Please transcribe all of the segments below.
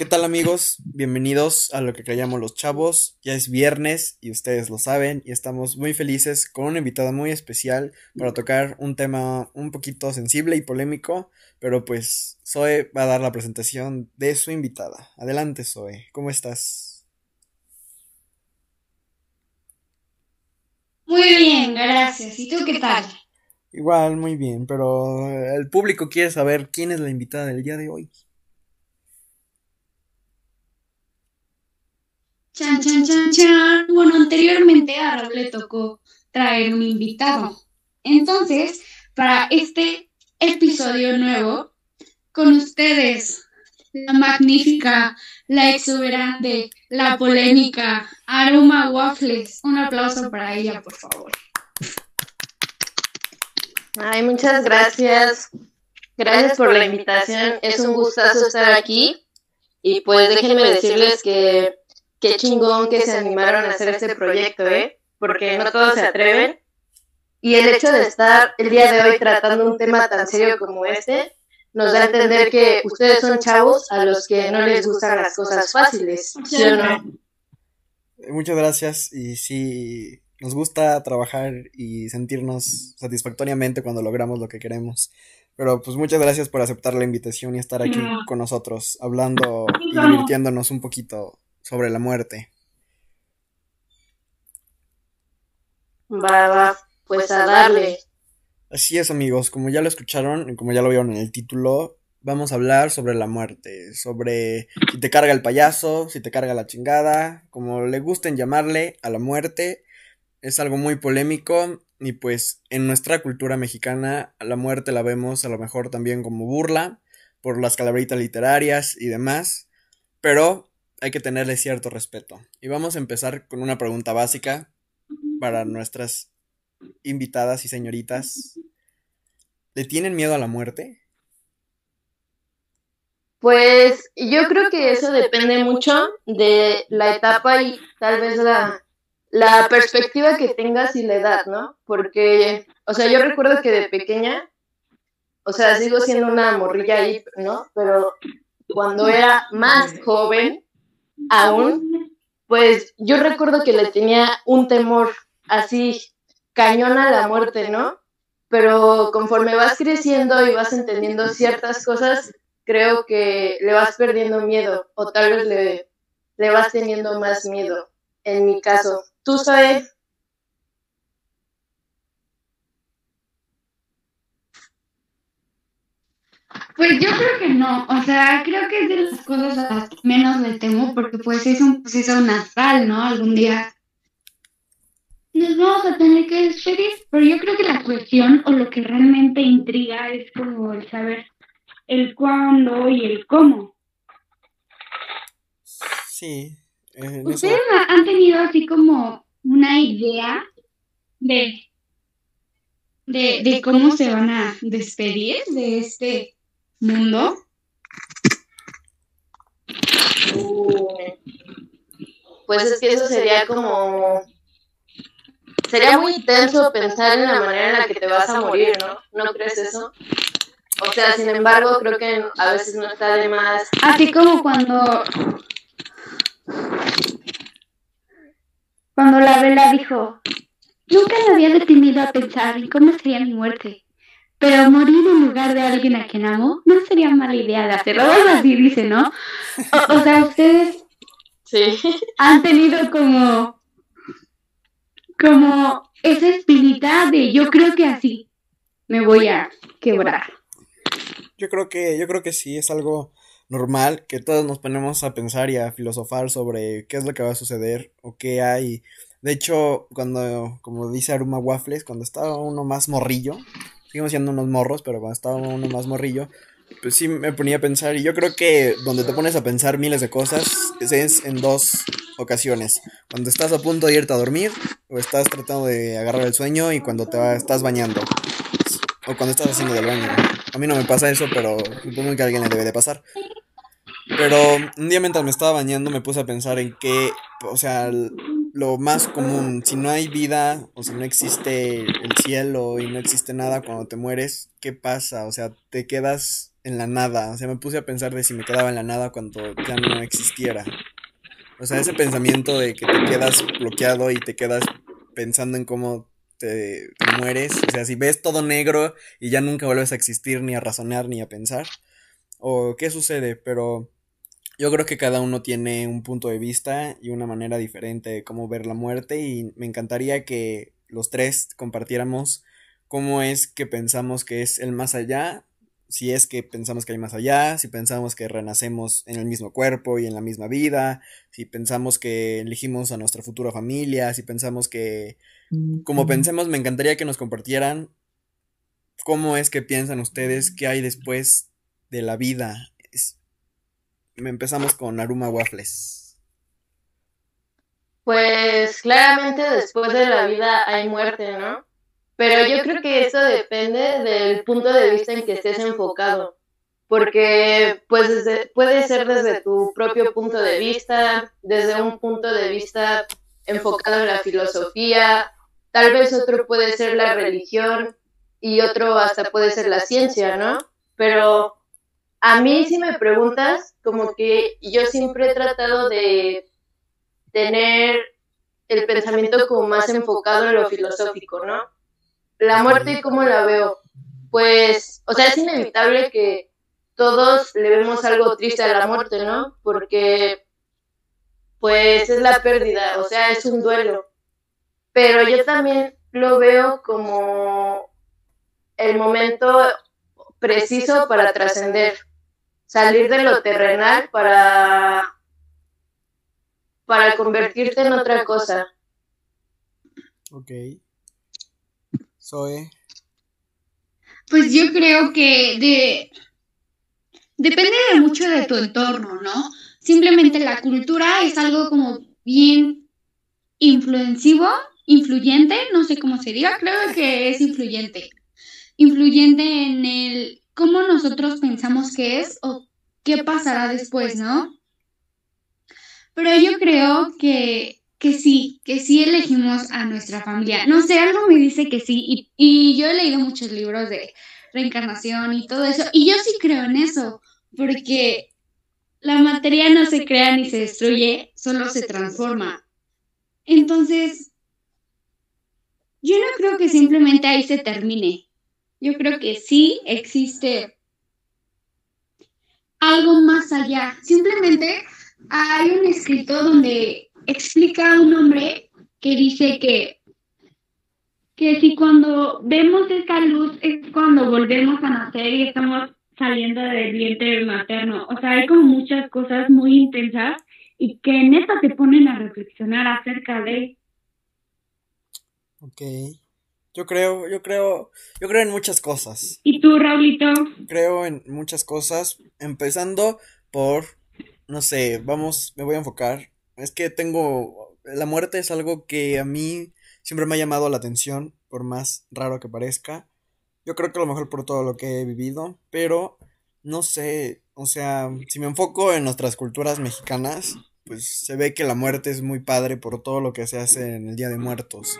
¿Qué tal amigos? Bienvenidos a lo que callamos los chavos. Ya es viernes y ustedes lo saben y estamos muy felices con una invitada muy especial para tocar un tema un poquito sensible y polémico, pero pues Zoe va a dar la presentación de su invitada. Adelante Zoe, ¿cómo estás? Muy bien, gracias. ¿Y tú qué tal? Igual, muy bien, pero el público quiere saber quién es la invitada del día de hoy. Chan, chan, chan, chan. Bueno, anteriormente a Raúl le tocó traer un invitado. Entonces, para este episodio nuevo, con ustedes, la magnífica, la exuberante, la polémica, Aroma Waffles. Un aplauso para ella, por favor. Ay, muchas gracias. Gracias por la invitación. Es un gustazo estar aquí. Y pues déjenme decirles que qué chingón que se animaron a hacer este proyecto, ¿eh? Porque no todos se atreven. Y el hecho de estar el día de hoy tratando un tema tan serio como este, nos da a entender que ustedes son chavos a los que no les gustan las cosas fáciles, ¿sí o no? Muchas gracias y sí, nos gusta trabajar y sentirnos satisfactoriamente cuando logramos lo que queremos. Pero pues muchas gracias por aceptar la invitación y estar aquí con nosotros, hablando y divirtiéndonos un poquito sobre la muerte. Va, va, pues a darle. Así es amigos, como ya lo escucharon y como ya lo vieron en el título, vamos a hablar sobre la muerte, sobre si te carga el payaso, si te carga la chingada, como le gusten llamarle a la muerte, es algo muy polémico y pues en nuestra cultura mexicana la muerte la vemos a lo mejor también como burla por las calabritas literarias y demás, pero hay que tenerle cierto respeto. Y vamos a empezar con una pregunta básica para nuestras invitadas y señoritas. ¿Le tienen miedo a la muerte? Pues yo creo que eso depende mucho de la etapa y tal vez la, la perspectiva que tengas y la edad, ¿no? Porque, o sea, yo recuerdo que de pequeña, o sea, sigo siendo una morrilla ahí, ¿no? Pero cuando era más joven, aún, pues yo recuerdo que le tenía un temor así cañón a la muerte, ¿no? Pero conforme vas creciendo y vas entendiendo ciertas cosas, creo que le vas perdiendo miedo o tal vez le, le vas teniendo más miedo, en mi caso. ¿Tú sabes? Pues yo creo que no, o sea, creo que es de las cosas a las que menos le temo porque pues es un proceso natural, ¿no? Algún día nos vamos a tener que despedir, pero yo creo que la cuestión o lo que realmente intriga es como el saber el cuándo y el cómo. Sí. eh, ¿Ustedes han tenido así como una idea de, de, de cómo se van a despedir de este mundo? Pues es que eso sería como... Sería muy intenso pensar en la manera en la que te vas a morir, ¿no? ¿No crees eso? O sea, sin embargo, creo que a veces no está de más... Así como cuando cuando la vela dijo, nunca me había detenido a pensar en cómo sería mi muerte, pero morir en lugar de alguien a quien amo no sería mala idea de hacerlo. Algo así dice, ¿no? O, o sea, ustedes Sí. han tenido como como esa espinita de yo creo que así me voy a quebrar. Yo creo que, yo creo que sí, es algo normal que todos nos ponemos a pensar y a filosofar sobre qué es lo que va a suceder o qué hay. De hecho, cuando, como dice Aruma Waffles, cuando estaba uno más morrillo, seguimos siendo unos morros, pero cuando estaba uno más morrillo, pues sí me ponía a pensar y yo creo que donde te pones a pensar miles de cosas es- en dos ocasiones. Cuando estás a punto de irte a dormir o estás tratando de agarrar el sueño y cuando te va- estás bañando o cuando estás haciendo del baño. A mí no me pasa eso, pero supongo que a alguien le debe de pasar. Pero un día mientras me estaba bañando me puse a pensar en que, o sea, lo más común, si no hay vida o si no existe el cielo y no existe nada cuando te mueres, ¿qué pasa? O sea, te quedas en la nada. O sea, me puse a pensar de si me quedaba en la nada cuando ya no existiera. O sea, ese pensamiento de que te quedas bloqueado y te quedas pensando en cómo te, mueres. O sea, si ves todo negro y ya nunca vuelves a existir, ni a razonar, ni a pensar. O qué sucede, pero yo creo que cada uno tiene un punto de vista y una manera diferente de cómo ver la muerte y me encantaría que los tres compartiéramos cómo es que pensamos que es el más allá si es que pensamos que hay más allá, si pensamos que renacemos en el mismo cuerpo y en la misma vida, si pensamos que elegimos a nuestra futura familia, si pensamos que, como pensemos, me encantaría que nos compartieran cómo es que piensan ustedes qué hay después de la vida. Empezamos con Aruma Waffles. Pues claramente después de la vida hay muerte, ¿no? Pero yo creo que eso depende del punto de vista en que estés enfocado, porque pues puede ser desde tu propio punto de vista, desde un punto de vista enfocado en la filosofía, tal vez otro puede ser la religión y otro hasta puede ser la ciencia, ¿no? Pero a mí si me preguntas, como que yo siempre he tratado de tener el pensamiento como más enfocado en lo filosófico, ¿no? La muerte, ¿cómo la veo? Pues, o sea, es inevitable que todos le vemos algo triste a la muerte, ¿no? Porque, pues, es la pérdida, o sea, es un duelo. Pero yo también lo veo como el momento preciso para trascender, salir de lo terrenal para, para convertirte en otra cosa. Ok. Soy. Pues yo creo que de depende de mucho de tu entorno, ¿no? Simplemente la cultura es algo como bien influencivo, influyente, no sé cómo se diga, creo que es influyente. Influyente en el cómo nosotros pensamos que es o qué pasará después, ¿no? Pero yo creo que que sí, que sí elegimos a nuestra familia. No sé, algo me dice que sí. Y, y, yo he leído muchos libros de reencarnación y todo eso. Y yo sí creo en eso, porque la materia no se crea ni se destruye, solo se transforma. Entonces, yo no creo que simplemente ahí se termine. Yo creo que sí existe algo más allá. Simplemente hay un escrito donde explica a un hombre que dice que, que si cuando vemos esta luz es cuando volvemos a nacer y estamos saliendo del vientre materno. O sea, hay como muchas cosas muy intensas y que en esto te ponen a reflexionar acerca de. Ok. Yo creo, yo creo, yo creo en muchas cosas. ¿Y tú, Raulito? Creo en muchas cosas, empezando por, no sé, vamos, me voy a enfocar es que tengo. La muerte es algo que a mí siempre me ha llamado la atención, por más raro que parezca. Yo creo que a lo mejor por todo lo que he vivido, pero no sé, o sea, si me enfoco en nuestras culturas mexicanas, pues se ve que la muerte es muy padre por todo lo que se hace en el Día de Muertos.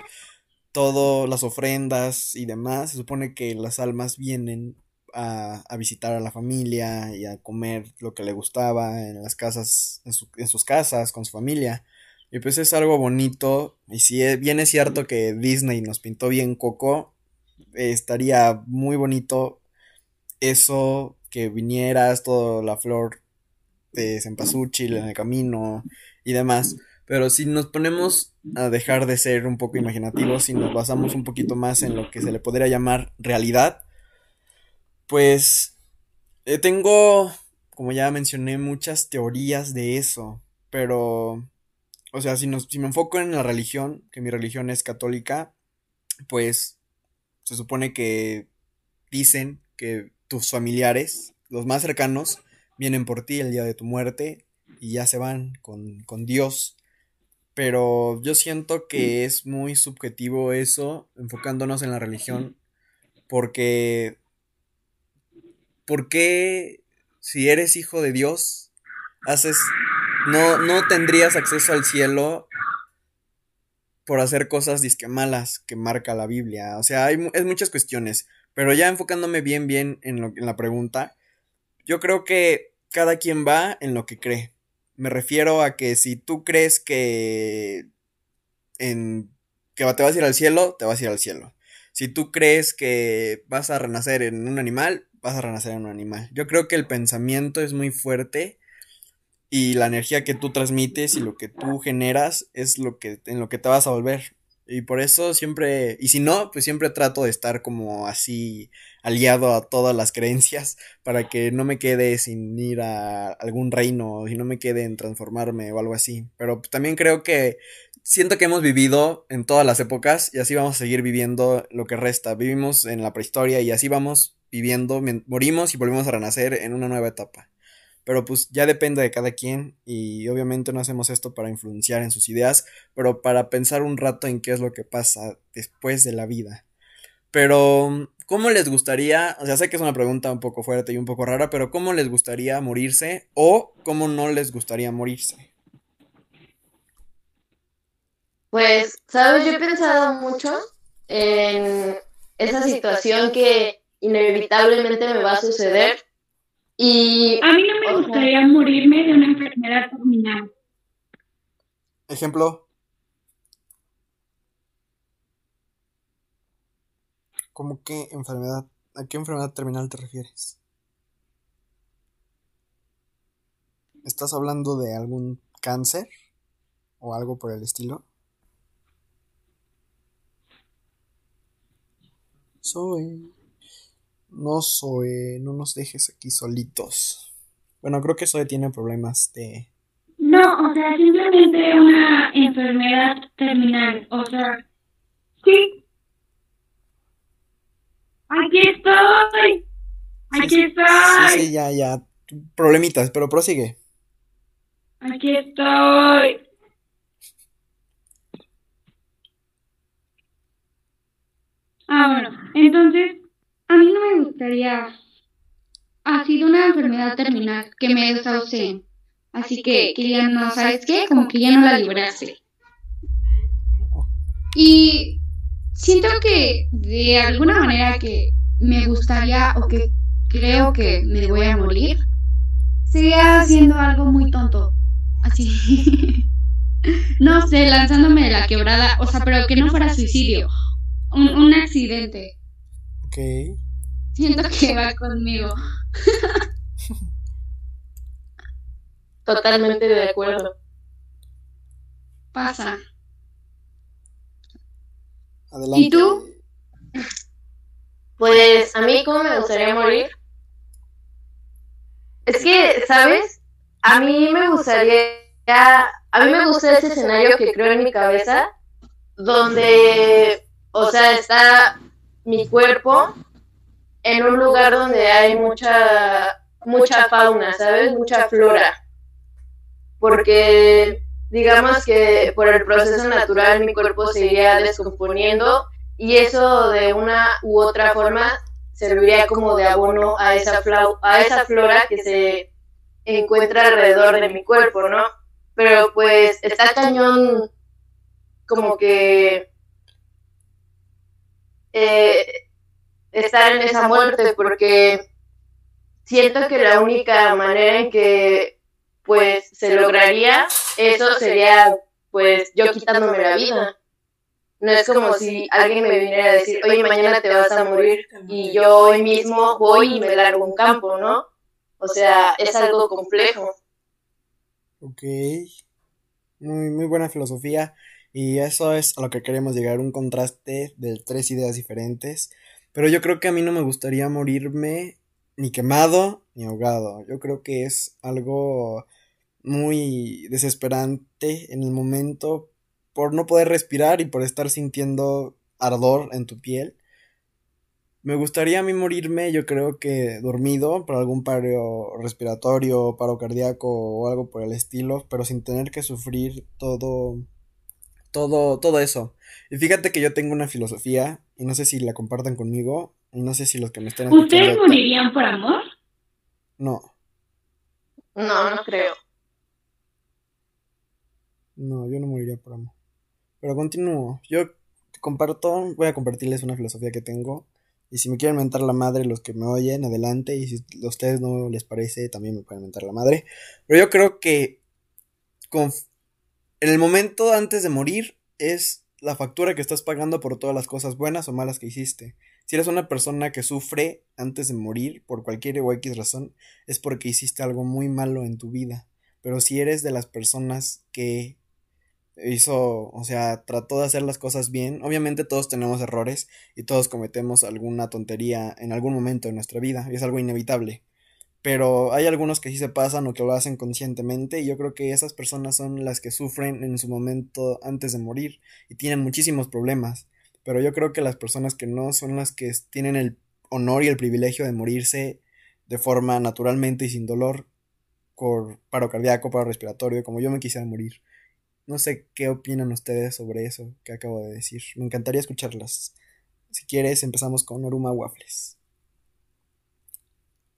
Todas las ofrendas y demás, se supone que las almas vienen a, a, visitar a la familia y a comer lo que le gustaba en las casas, en, en, sus casas, con su familia. Y pues es algo bonito. Y si bien es cierto que Disney nos pintó bien Coco, estaría muy bonito eso, que vinieras, toda la flor de cempasúchil en el camino y demás. Pero si nos ponemos a dejar de ser un poco imaginativos y nos basamos un poquito más en lo que se le podría llamar realidad, pues eh, tengo, como ya mencioné, muchas teorías de eso, pero, o sea, si, nos, si me enfoco en la religión, que mi religión es católica, pues se supone que dicen que tus familiares, los más cercanos, vienen por ti el día de tu muerte y ya se van con, con Dios. Pero yo siento que es muy subjetivo eso, enfocándonos en la religión, porque ¿por qué si eres hijo de Dios, haces, no, no tendrías acceso al cielo por hacer cosas disque malas que marca la Biblia? O sea, hay es muchas cuestiones, pero ya enfocándome bien, bien en, lo, en la pregunta, Yo creo que cada quien va en lo que cree. Me refiero a que si tú crees que en que te vas a ir al cielo, te vas a ir al cielo. Si tú crees que vas a renacer en un animal, vas a renacer en un animal. Yo creo que el pensamiento es muy fuerte y la energía que tú transmites y lo que tú generas es lo que en lo que te vas a volver. Y por eso siempre, y si no, pues siempre trato de estar como así aliado a todas las creencias para que no me quede sin ir a algún reino y no me quede en transformarme o algo así. Pero también creo que siento que hemos vivido en todas las épocas y así vamos a seguir viviendo lo que resta. Vivimos en la prehistoria y así vamos viviendo, morimos y volvemos a renacer en una nueva etapa. Pero pues ya depende de cada quien y obviamente no hacemos esto para influenciar en sus ideas, pero para pensar un rato en qué es lo que pasa después de la vida. Pero, ¿cómo les gustaría? O sea, sé que es una pregunta un poco fuerte y un poco rara, pero ¿cómo les gustaría morirse o cómo no les gustaría morirse? Pues, sabes, yo he pensado mucho en esa situación que inevitablemente me va a suceder. Y, a mí no me gustaría morirme de una enfermedad terminal. Ejemplo. ¿Cómo qué enfermedad? ¿A qué enfermedad terminal te refieres? ¿Estás hablando de algún cáncer o algo por el estilo? Soy. No, soy. No nos dejes aquí solitos. Bueno, creo que Zoe tiene problemas de. No, o sea, simplemente una enfermedad terminal. O sea, sí. Aquí estoy. Aquí estoy. Sí, sí, ya, ya. Problemitas, pero prosigue. Aquí estoy. Ah, bueno, entonces, a mí no me gustaría. Ha sido una enfermedad terminal que me desahucié. Así que, que ya no, ¿sabes qué? Como que ya no la librase. Y siento que de alguna manera que me gustaría o que creo que me voy a morir, sería haciendo algo muy tonto. Así. no sé, lanzándome de la quebrada, o sea, pero que no fuera suicidio un, un accidente. Ok. Siento que va conmigo. Totalmente de acuerdo. Pasa. Adelante. ¿Y tú? Pues a mí, ¿cómo me gustaría morir? Es que, ¿sabes? A mí me gustaría, a mí me gusta ese escenario que creo en mi cabeza, donde o sea, está mi cuerpo en un lugar donde hay mucha, mucha fauna, ¿sabes? Mucha flora. Porque digamos que por el proceso natural mi cuerpo se iría descomponiendo y eso de una u otra forma serviría como de abono a esa, a esa flora que se encuentra alrededor de mi cuerpo, ¿no? Pero pues está cañón como que eh, estar en esa muerte porque siento que la única manera en que pues se lograría eso sería pues yo quitándome la vida. No es como si alguien me viniera a decir, oye, mañana te vas a morir y yo hoy mismo voy y me largo un campo, ¿no? O sea, es algo complejo. Ok. Muy, muy buena filosofía. Y eso es a lo que queremos llegar, un contraste de tres ideas diferentes. Pero yo creo que a mí no me gustaría morirme ni quemado ni ahogado. Yo creo que es algo muy desesperante en el momento por no poder respirar y por estar sintiendo ardor en tu piel. Me gustaría a mí morirme, yo creo que dormido por algún paro respiratorio, paro cardíaco o algo por el estilo, pero sin tener que sufrir todo todo, todo eso. Y fíjate que yo tengo una filosofía, y no sé si la compartan conmigo, y no sé si los que me estén escuchando. ¿Ustedes morirían por amor? No. No, no creo. No, yo no moriría por amor. Pero continúo. Yo comparto, voy a compartirles una filosofía que tengo, Y si me quieren mentar la madre los que me oyen, adelante. Y si a ustedes no les parece, también me pueden mentar la madre. Pero yo creo que en el momento antes de morir es la factura que estás pagando por todas las cosas buenas o malas que hiciste. Si eres una persona que sufre antes de morir por cualquier o X razón, es porque hiciste algo muy malo en tu vida. Pero si eres de las personas que hizo, o sea, trató de hacer las cosas bien, obviamente todos tenemos errores y todos cometemos alguna tontería en algún momento de nuestra vida, y es algo inevitable. Pero hay algunos que sí se pasan o que lo hacen conscientemente y yo creo que esas personas son las que sufren en su momento antes de morir y tienen muchísimos problemas. Pero yo creo que las personas que no son las que tienen el honor y el privilegio de morirse de forma naturalmente y sin dolor por paro cardíaco, paro respiratorio, como yo me quisiera morir. No sé qué opinan ustedes sobre eso que acabo de decir. Me encantaría escucharlas. Si quieres, empezamos con Oruma Waffles.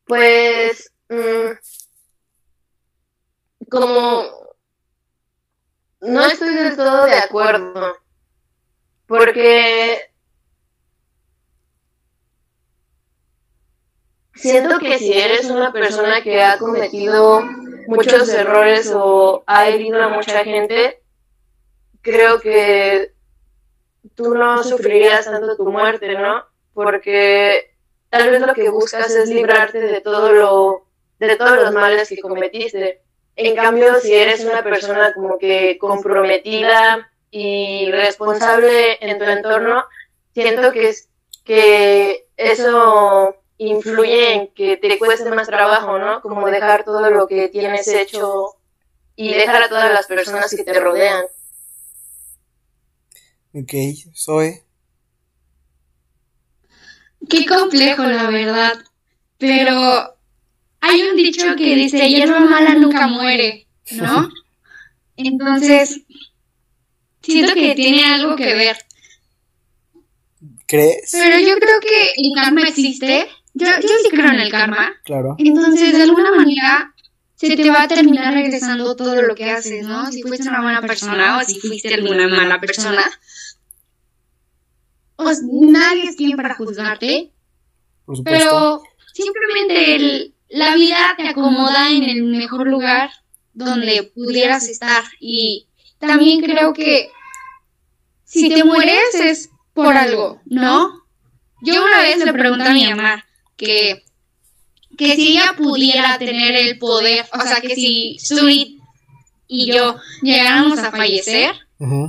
Pues, mm, como no estoy del todo de acuerdo, porque siento que si eres una persona que ha cometido muchos errores o ha herido a mucha gente, creo que tú no sufrirías tanto tu muerte, ¿no? Porque tal vez lo que buscas es librarte de todo lo, de todos los males que cometiste. En cambio, si eres una persona como que comprometida y responsable en tu entorno, siento que, que eso influye en que te cueste más trabajo, ¿no? Como dejar todo lo que tienes hecho y dejar a todas las personas que te rodean. Ok, Zoe. Qué complejo, la verdad. Pero hay un dicho que dice, hierba mala nunca muere, ¿no? Entonces, siento que tiene algo que ver. ¿Crees? Pero yo creo que el karma existe. Yo, yo sí creo en el karma. Claro. Entonces, de alguna manera, se te va a terminar regresando todo lo que haces, ¿no? Si fuiste una buena persona o si fuiste alguna mala persona. Pues nadie es quien para juzgarte. Por. Pero simplemente el- la vida te acomoda en el mejor lugar donde pudieras estar. Y también creo que si te mueres es por algo, ¿no? Yo una vez le pregunté a mi mamá que, que si ella pudiera tener el poder, o sea, que si Suri y yo llegáramos a fallecer,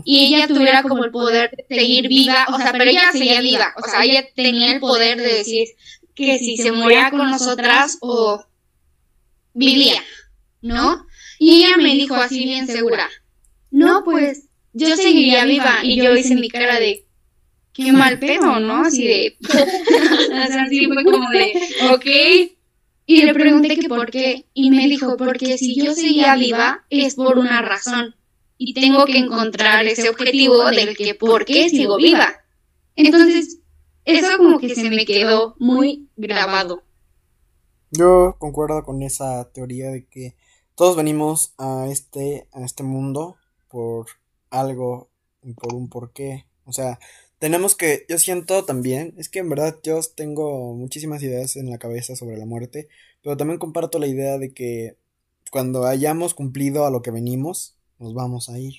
y ella tuviera como el poder de seguir viva, o sea, pero ella seguía viva, o sea, ella tenía el poder de decir que si se moría con nosotras o vivía, ¿no? Y ella me dijo así bien segura, no, pues yo seguiría viva, y yo hice mi cara de, qué mal pedo, ¿no? Así de, o sea, así fue como de, ok, y le pregunté que por qué, y me dijo, porque si yo seguía viva es por una razón y tengo que encontrar ese objetivo del que por qué sigo viva. Entonces, eso como que se me quedó muy grabado. Yo concuerdo con esa teoría de que todos venimos a este, a este mundo por algo y por un porqué. O sea, tenemos que, yo siento también, es que en verdad yo tengo muchísimas ideas en la cabeza sobre la muerte, pero también comparto la idea de que cuando hayamos cumplido a lo que venimos, nos vamos a ir.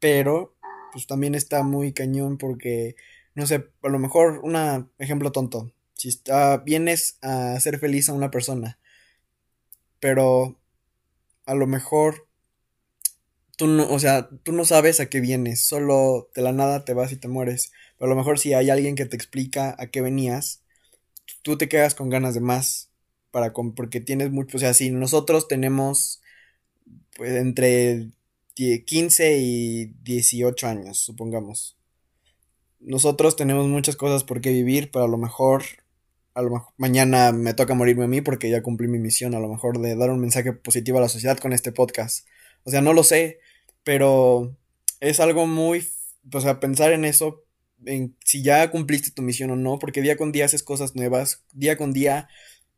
Pero, pues también está muy cañón porque, no sé, a lo mejor un ejemplo tonto. Si está, vienes a hacer feliz a una persona, pero a lo mejor tú no, o sea, tú no sabes a qué vienes, solo de la nada te vas y te mueres. Pero a lo mejor si hay alguien que te explica a qué venías, tú te quedas con ganas de más para con- porque tienes mucho, o sea, si nosotros tenemos pues entre die- 15 y 18 años, supongamos. Nosotros tenemos muchas cosas por qué vivir, pero a lo mejor a lo mejor mañana me toca morirme a mí porque ya cumplí mi misión, a lo mejor de dar un mensaje positivo a la sociedad con este podcast. O sea, no lo sé, pero es algo muy, o sea, pensar en eso, en si ya cumpliste tu misión o no, porque día con día haces cosas nuevas, día con día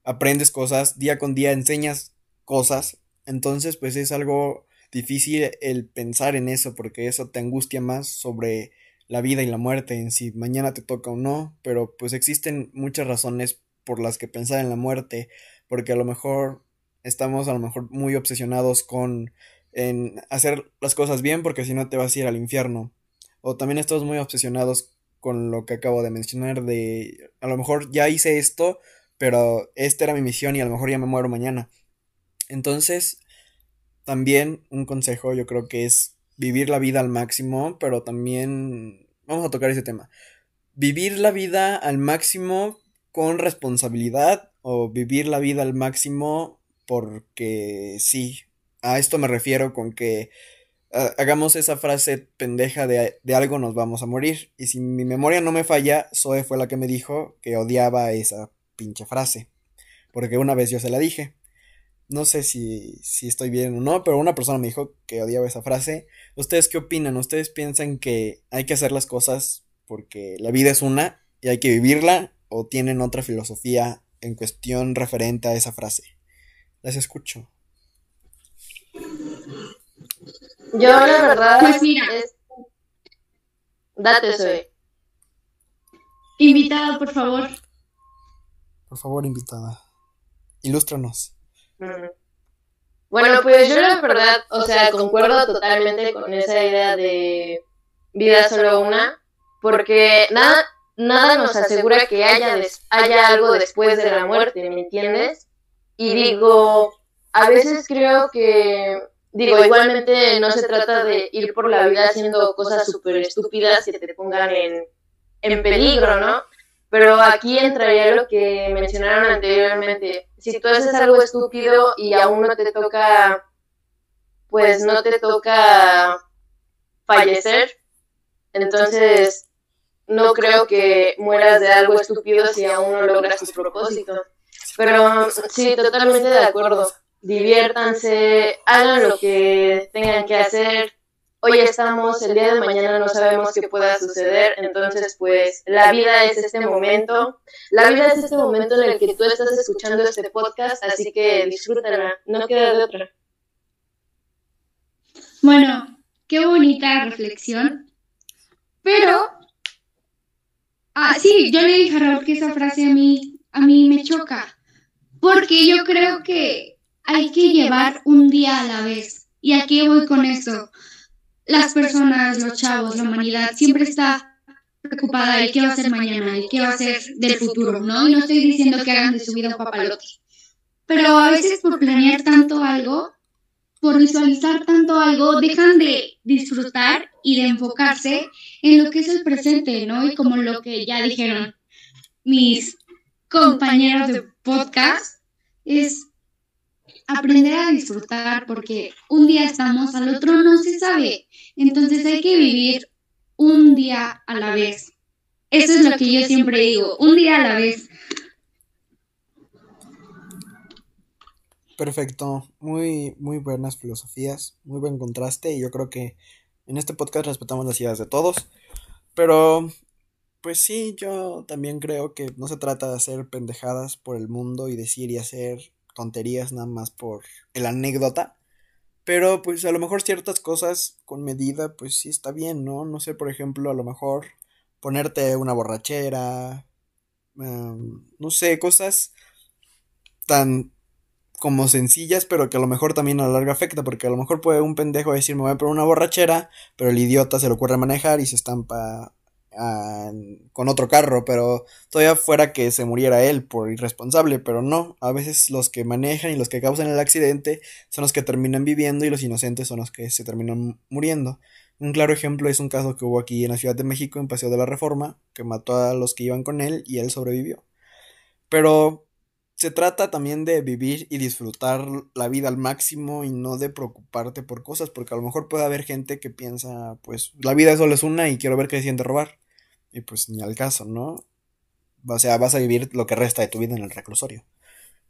aprendes cosas, día con día enseñas cosas, entonces pues es algo difícil el pensar en eso, porque eso te angustia más sobre la vida y la muerte, en si mañana te toca o no, pero pues existen muchas razones por las que pensar en la muerte, porque a lo mejor estamos a lo mejor muy obsesionados con en hacer las cosas bien porque si no te vas a ir al infierno. O también estamos muy obsesionados con lo que acabo de mencionar de a lo mejor ya hice esto, pero esta era mi misión y a lo mejor ya me muero mañana. Entonces, también un consejo yo creo que es vivir la vida al máximo, pero también vamos a tocar ese tema. Vivir la vida al máximo con responsabilidad o vivir la vida al máximo porque sí. A esto me refiero con que hagamos esa frase pendeja de, de, algo nos vamos a morir. Y si mi memoria no me falla, Zoe fue la que me dijo que odiaba esa pinche frase. Porque una vez yo se la dije. No sé si, si estoy bien o no, pero una persona me dijo que odiaba esa frase. ¿Ustedes qué opinan? ¿Ustedes piensan que hay que hacer las cosas porque la vida es una y hay que vivirla? ¿O tienen otra filosofía en cuestión referente a esa frase? Las escucho. Yo la verdad pues mira, es... date soy. Invitado, por favor. Por favor, invitada. Ilústranos. Bueno, pues yo la verdad, o sea, concuerdo totalmente con esa idea de vida solo una, porque nada, nada nos asegura que haya, haya algo después de la muerte, ¿me entiendes? Y digo, a veces creo que Digo, igualmente no se trata de ir por la vida haciendo cosas súper estúpidas que te pongan en, en peligro, ¿no? Pero aquí entraría lo que mencionaron anteriormente. Si tú haces algo estúpido y aún no te toca, pues no te toca fallecer, entonces no creo que mueras de algo estúpido si aún no logras tu propósito. Pero sí, totalmente de acuerdo diviértanse, hagan lo que tengan que hacer. Hoy estamos, el día de mañana no sabemos qué pueda suceder, entonces pues la vida es este momento, la vida es este momento en el que tú estás escuchando este podcast, así que disfrútala, no queda de otra. Bueno, qué bonita reflexión, pero, ah, sí, yo le dije a Raúl que esa frase a mí, a mí me choca, porque yo creo que hay que llevar un día a la vez. ¿Y aquí voy con eso? Las personas, los chavos, la humanidad siempre está preocupada de qué va a ser mañana y qué va a ser del futuro, ¿no? Y no estoy diciendo que hagan de su vida un papalote. Pero a veces por planear tanto algo, por visualizar tanto algo, dejan de disfrutar y de enfocarse en lo que es el presente, ¿no? Y como lo que ya dijeron mis compañeros de podcast, es aprender a disfrutar porque un día estamos, al otro no se sabe. Entonces hay que vivir un día a la vez. Eso es lo que yo siempre digo, un día a la vez. Perfecto, muy, muy buenas filosofías, muy buen contraste y yo creo que en este podcast respetamos las ideas de todos, pero pues sí, yo también creo que no se trata de hacer pendejadas por el mundo y decir y hacer tonterías nada más por el anécdota. Pero pues a lo mejor ciertas cosas con medida pues sí está bien, ¿no? No sé, por ejemplo, a lo mejor ponerte una borrachera, em, no sé, cosas tan como sencillas, pero que a lo mejor también a la larga afecta, porque a lo mejor puede un pendejo decir me voy a poner una borrachera, pero el idiota se le ocurre manejar y se estampa con otro carro, pero todavía fuera que se muriera él por irresponsable, pero no, a veces los que manejan y los que causan el accidente son los que terminan viviendo y los inocentes son los que se terminan muriendo. Un claro ejemplo es un caso que hubo aquí en la Ciudad de México, en Paseo de la Reforma, que mató a los que iban con él y él sobrevivió. Pero se trata también de vivir y disfrutar la vida al máximo y no de preocuparte por cosas, porque a lo mejor puede haber gente que piensa, pues la vida solo es una y quiero ver qué siente robar. Y pues ni al caso, ¿no? O sea, vas a vivir lo que resta de tu vida en el reclusorio.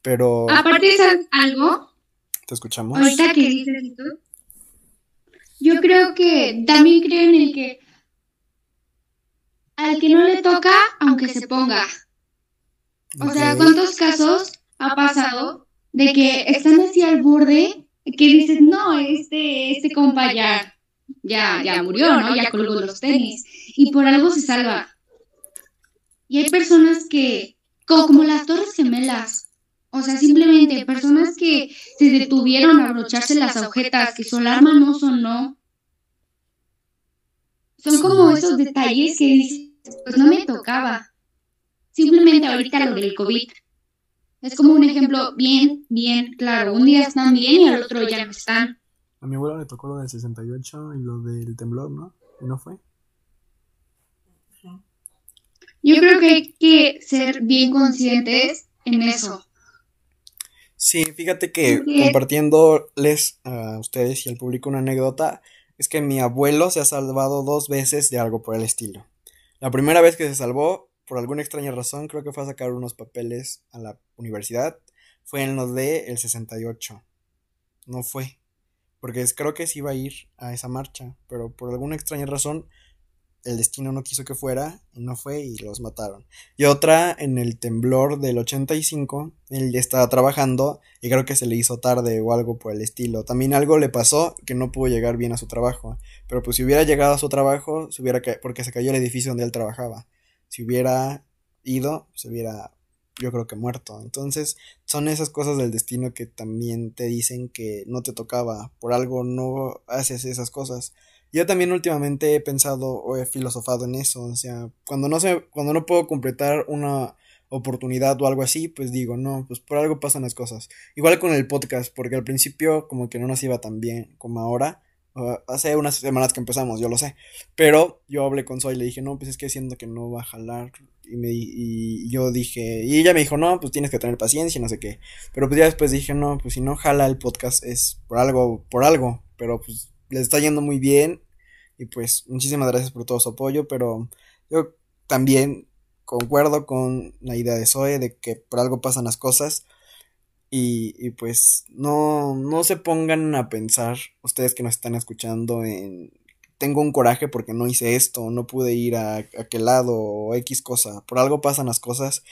Pero... Aparte de algo... ¿Te escuchamos? Ahorita que dices esto, yo creo que también creo en el que al que no le toca, aunque se ponga. O sea, ¿cuántos casos ha pasado de que están así al borde que dices, no, este, este compa ya, ya, ya murió, ¿no? Ya colgó los tenis. Y por algo se salva. Y hay personas que, como, las Torres Gemelas, o sea, simplemente personas que se detuvieron a abrocharse las agujetas, que su alarma no sonó. Son como esos detalles que dices, pues no me tocaba. Simplemente ahorita lo del COVID. Es como un ejemplo bien, bien claro. Un día están bien y al otro ya no están. A mi abuela le tocó lo del 68 y lo del temblor, ¿no? ¿Y no fue? Yo creo que hay que ser bien conscientes en eso. Sí, fíjate que compartiéndoles a ustedes y al público una anécdota, es que mi abuelo se ha salvado dos veces de algo por el estilo. La primera vez que se salvó, por alguna extraña razón, creo que fue a sacar unos papeles a la universidad, fue en lo de el 68. No fue, porque creo que sí iba a ir a esa marcha, pero por alguna extraña razón el destino no quiso que fuera y no fue y los mataron. Y otra en el temblor del 85, él estaba trabajando y creo que se le hizo tarde o algo por el estilo. También algo le pasó que no pudo llegar bien a su trabajo, pero pues si hubiera llegado a su trabajo, se hubiera porque se cayó el edificio donde él trabajaba. Si hubiera ido, se hubiera yo creo que muerto. Entonces, son esas cosas del destino que también te dicen que no te tocaba, por algo no haces esas cosas. Yo también últimamente he pensado o he filosofado en eso, o sea, cuando no sé, cuando no puedo completar una oportunidad o algo así, pues digo, no, pues por algo pasan las cosas. Igual con el podcast, porque al principio como que no nos iba tan bien como ahora. Hace unas semanas que empezamos, yo lo sé. Pero yo hablé con Zoe y le dije, no, pues es que siento que no va a jalar. Y, me, y yo dije, y ella me dijo, no, pues tienes que tener paciencia y no sé qué. Pero pues ya después dije, no, pues si no jala el podcast es por algo, por algo. Pero pues les está yendo muy bien y pues muchísimas gracias por todo su apoyo, pero yo también concuerdo con la idea de Zoe de que por algo pasan las cosas y, y pues no, no se pongan a pensar ustedes que nos están escuchando en tengo un coraje porque no hice esto, no pude ir a, aquel lado o X cosa, por algo pasan las cosas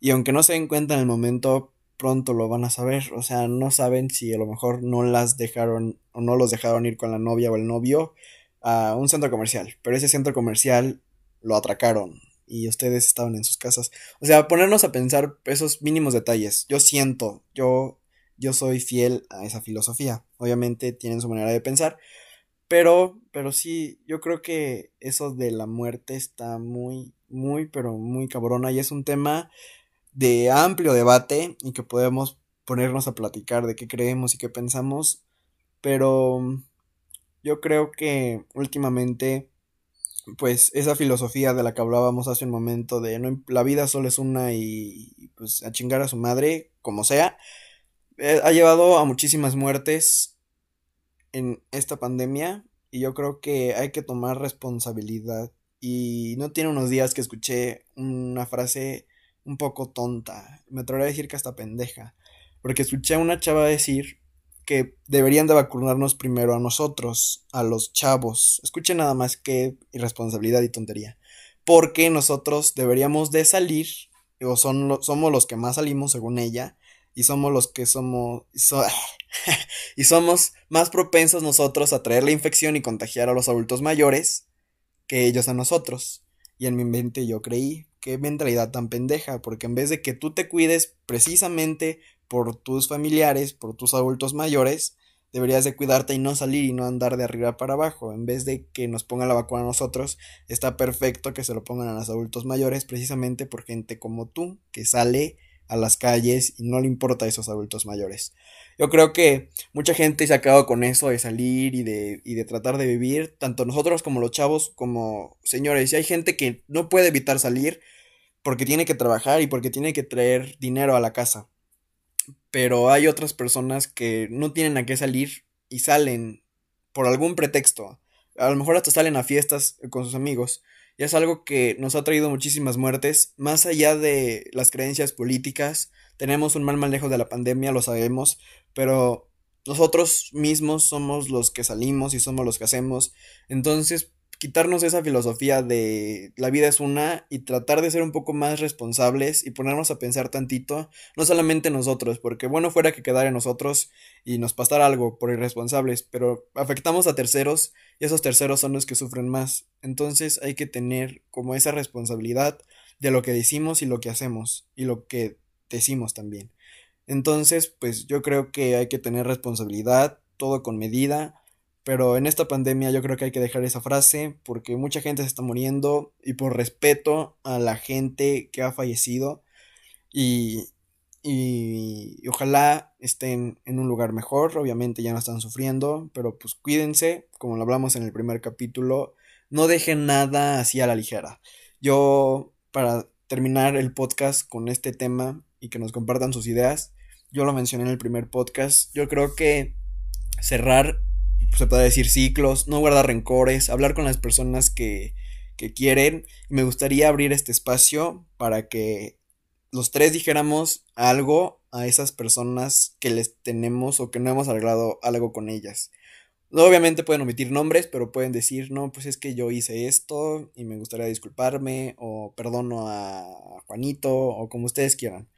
y aunque no se den cuenta en el momento, pronto lo van a saber. O sea, no saben si a lo mejor no las dejaron o no los dejaron ir con la novia o el novio a un centro comercial, pero ese centro comercial lo atracaron y ustedes estaban en sus casas. O sea, ponernos a pensar esos mínimos detalles. Yo siento, yo yo soy fiel a esa filosofía. Obviamente tienen su manera de pensar, pero pero sí, yo creo que eso de la muerte está muy muy pero muy cabrona y es un tema de amplio debate y que podemos ponernos a platicar de qué creemos y qué pensamos, pero yo creo que últimamente pues esa filosofía de la que hablábamos hace un momento de no, la vida solo es una y, pues a chingar a su madre como sea eh, ha llevado a muchísimas muertes en esta pandemia y yo creo que hay que tomar responsabilidad. Y no tiene unos días que escuché una frase un poco tonta, me atrevería a decir que hasta pendeja, porque escuché a una chava decir que deberían de vacunarnos primero a nosotros, a los chavos. Escuchen nada más que irresponsabilidad y tontería. Porque nosotros deberíamos de salir, o son somos los que más salimos según ella, y somos los que somos, y somos más propensos nosotros a traer la infección y contagiar a los adultos mayores que ellos a nosotros. Y en mi mente yo creí, qué mentalidad tan pendeja, porque en vez de que tú te cuides precisamente por tus familiares, por tus adultos mayores, deberías de cuidarte y no salir y no andar de arriba para abajo. En vez de que nos pongan la vacuna a nosotros, está perfecto que se lo pongan a los adultos mayores, precisamente por gente como tú, que sale a las calles y no le importa a esos adultos mayores. Yo creo que mucha gente se ha quedado con eso de salir y de, y de tratar de vivir, tanto nosotros como los chavos, como señores. Y hay gente que no puede evitar salir porque tiene que trabajar y porque tiene que traer dinero a la casa. Pero hay otras personas que no tienen a qué salir y salen por algún pretexto. A lo mejor hasta salen a fiestas con sus amigos. Y es algo que nos ha traído muchísimas muertes. Más allá de las creencias políticas, tenemos un mal manejo de la pandemia, lo sabemos. Pero nosotros mismos somos los que salimos y somos los que hacemos. Entonces, quitarnos esa filosofía de la vida es una y tratar de ser un poco más responsables y ponernos a pensar tantito, no solamente nosotros, porque bueno fuera que quedara nosotros y nos pasara algo por irresponsables, pero afectamos a terceros y esos terceros son los que sufren más. Entonces hay que tener como esa responsabilidad de lo que decimos y lo que hacemos y lo que decimos también. Entonces, pues yo creo que hay que tener responsabilidad, todo con medida, pero en esta pandemia yo creo que hay que dejar esa frase porque mucha gente se está muriendo y por respeto a la gente que ha fallecido y, y, ojalá estén en un lugar mejor, obviamente ya no están sufriendo, pero pues cuídense, como lo hablamos en el primer capítulo, no dejen nada así a la ligera. Yo, para terminar el podcast con este tema y que nos compartan sus ideas, yo lo mencioné en el primer podcast, yo creo que cerrar se puede decir ciclos, no guardar rencores, hablar con las personas que, que quieren. Me gustaría abrir este espacio para que los tres dijéramos algo a esas personas que les tenemos o que no hemos arreglado algo con ellas. Obviamente pueden omitir nombres, pero pueden decir, no, pues es que yo hice esto y me gustaría disculparme o perdono a Juanito o como ustedes quieran.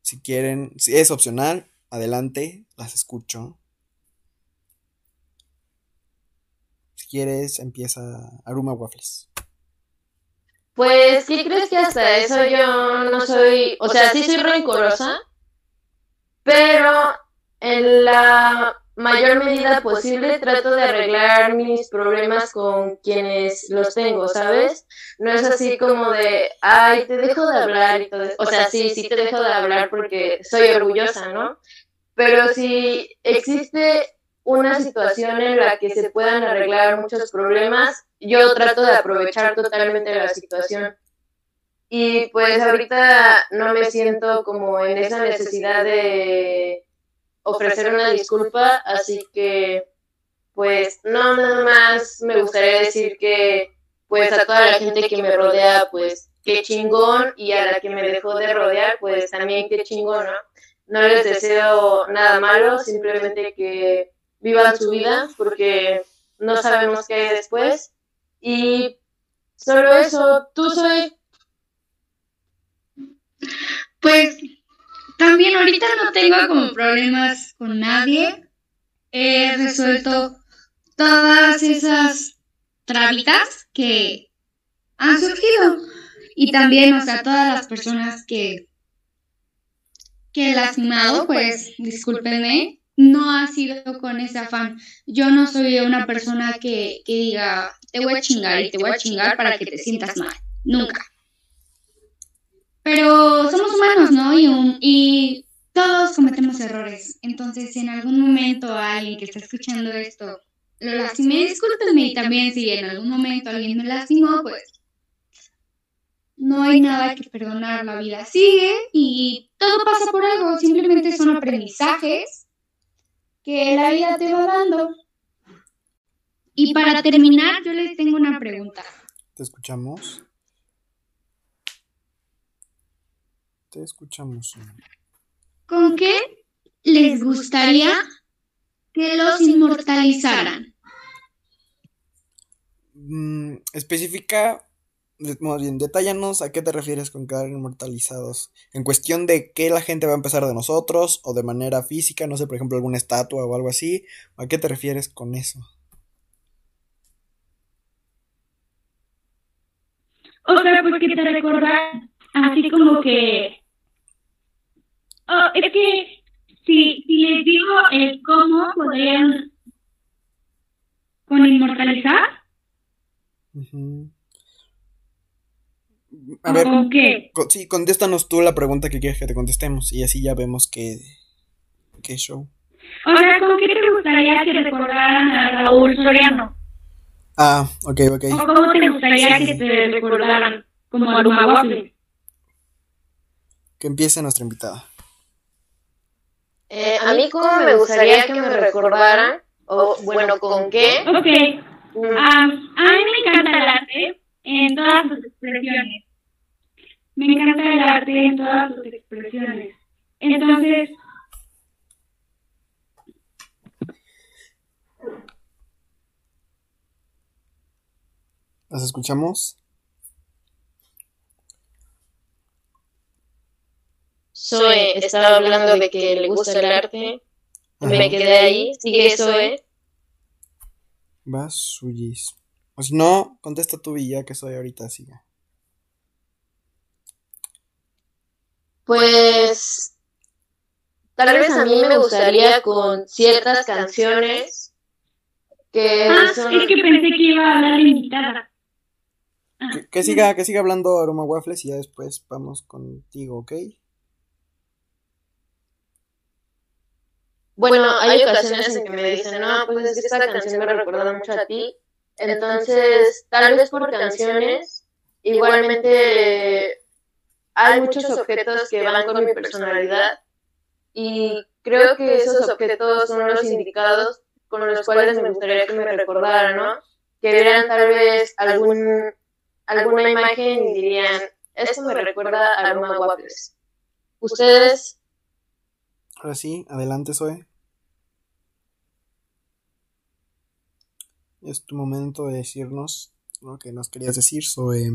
Si quieren, si es opcional, adelante, las escucho. Quieres, empieza Aruma Waffles. Pues, ¿qué crees que hasta eso yo no soy, o sea, sí soy rencorosa, pero en la mayor medida posible trato de arreglar mis problemas con quienes los tengo, ¿sabes? No es así como de, ay, te dejo de hablar y todo O sea, sí, sí te dejo de hablar porque soy orgullosa, ¿no? Pero si existe una situación en la que se puedan arreglar muchos problemas, yo trato de aprovechar totalmente la situación. Y pues ahorita no me siento como en esa necesidad de ofrecer una disculpa, así que pues no, nada más me gustaría decir que pues a toda la gente que me rodea, pues qué chingón, y a la que me dejó de rodear, pues también qué chingón, ¿no? No les deseo nada malo, simplemente que vivan su vida porque no sabemos qué hay después. Y solo eso, tú soy... Pues también ahorita no tengo como problemas con nadie. He resuelto todas esas trabitas que han surgido. Y también, o sea, todas las personas que, que he lastimado, pues discúlpenme, no ha sido con ese afán. Yo no soy una persona que, diga, te voy a chingar y te voy a chingar para que te sientas mal. Nunca. Pero somos humanos, ¿no? Y, y todos cometemos errores. Entonces, si en algún momento alguien que está escuchando esto lo lastimé, discúlpenme. Y también si en algún momento alguien me lastimó, pues no hay nada que perdonar. La vida sigue y todo pasa por algo. Simplemente son aprendizajes que la vida te va dando. Y para terminar, yo les tengo una pregunta. ¿Te escuchamos? Te escuchamos. ¿Con qué les gustaría que los inmortalizaran? Mm, especifica más bien, detállanos a qué te refieres con quedar inmortalizados. En cuestión de que la gente va a empezar de nosotros o de manera física, no sé, por ejemplo, alguna estatua o algo así. ¿A qué te refieres con eso? O sea, pues que te recordar así como que... Oh, es que si, si les digo el cómo podrían con inmortalizar. A ver, qué? sí, contéstanos tú la pregunta que quieres que te contestemos y así ya vemos qué, qué show. O sea, ¿con qué te gustaría que recordaran a Raúl Soriano? Ah, ok, ok. ¿O cómo te gustaría que te recordaran? Como a Waffle. Que empiece nuestra invitada. Eh, a mí como me gustaría que me recordaran, o bueno, ¿con qué? Ok. Um, a mí me encanta el arte en todas sus expresiones. Me encanta el arte en todas sus expresiones. Entonces, ¿Las escuchamos? Zoe estaba hablando de que le gusta el arte. Me quedé ahí. Sigue Zoe. Va, suyis. O si no, contesta tú y ya que soy ahorita, siga. Pues tal vez a mí me gustaría con ciertas canciones que Ah, son... es que pensé que iba a hablar la invitada. Que, que siga, que siga hablando Aroma Waffles y ya después vamos contigo, ¿ok? Bueno, hay ocasiones en que me dicen, no, pues es que esta canción me recuerda mucho a ti. Entonces, tal vez por canciones, igualmente hay muchos objetos que van con mi personalidad y creo que esos objetos son los indicados con los cuales me gustaría que me recordaran, ¿no? Que vieran tal vez algún, alguna imagen y dirían, esto me recuerda a Aroma Waffles. Ustedes Ahora sí, adelante, Zoe. Es tu momento de decirnos lo que nos querías decir, Zoe.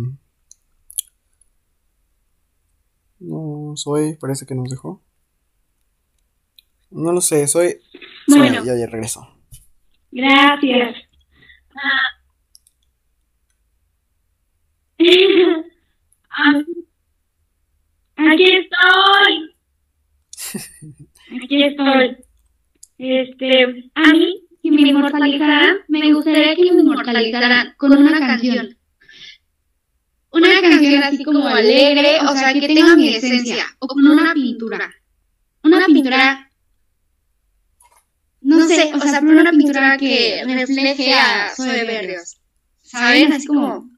No, Zoe, parece que nos dejó. No lo sé. Zoe, Bueno. ya, ya regresó. Gracias. Ah. Aquí estoy. Aquí estoy. Este, a mí, si me inmortalizaran, me gustaría que me inmortalizaran con una canción. Una canción así como alegre, o sea, que tenga mi esencia, o con una pintura. Una pintura, no sé, o sea, pero una pintura que refleje a Zoe Berrios. ¿Saben? Así como,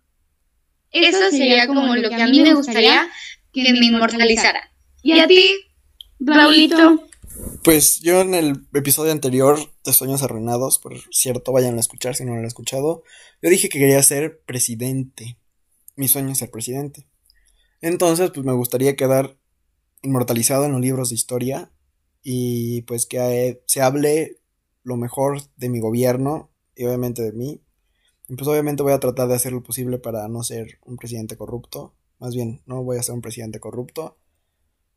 eso sería como lo que a mí me gustaría que me inmortalizara. ¿Y a ti, Raulito? Pues yo en el episodio anterior de Sueños Arruinados, por cierto, vayan a escuchar si no lo han escuchado, yo dije que quería ser presidente. Mi sueño es ser presidente. Entonces, pues me gustaría quedar inmortalizado en los libros de historia y pues que eh, se hable lo mejor de mi gobierno y obviamente de mí. Y pues obviamente voy a tratar de hacer lo posible para no ser un presidente corrupto. Más bien, no voy a ser un presidente corrupto.